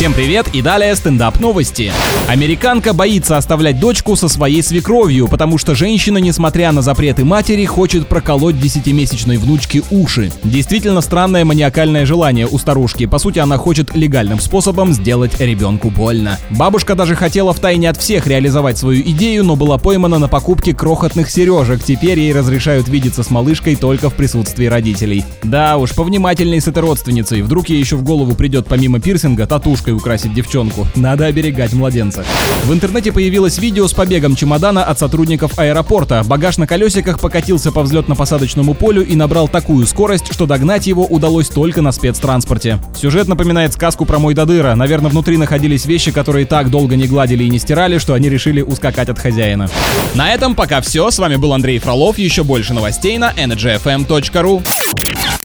Всем привет и далее стендап новости. Американка боится оставлять дочку со своей свекровью, потому что женщина, несмотря на запреты матери, хочет проколоть десятимесячной внучке уши. Действительно странное маниакальное желание у старушки. По сути, она хочет легальным способом сделать ребенку больно. Бабушка даже хотела втайне от всех реализовать свою идею, но была поймана на покупке крохотных сережек. Теперь ей разрешают видеться с малышкой только в присутствии родителей. Да уж, повнимательней с этой родственницей. Вдруг ей еще в голову придет помимо пирсинга татушка игрушкой украсить девчонку. Надо оберегать младенца. В интернете появилось видео с побегом чемодана от сотрудников аэропорта. Багаж на колесиках покатился по взлетно-посадочному полю и набрал такую скорость, что догнать его удалось только на спецтранспорте. Сюжет напоминает сказку про мой Дадыра. Наверное, внутри находились вещи, которые так долго не гладили и не стирали, что они решили ускакать от хозяина. На этом пока все. С вами был Андрей Фролов. Еще больше новостей на energyfm.ru.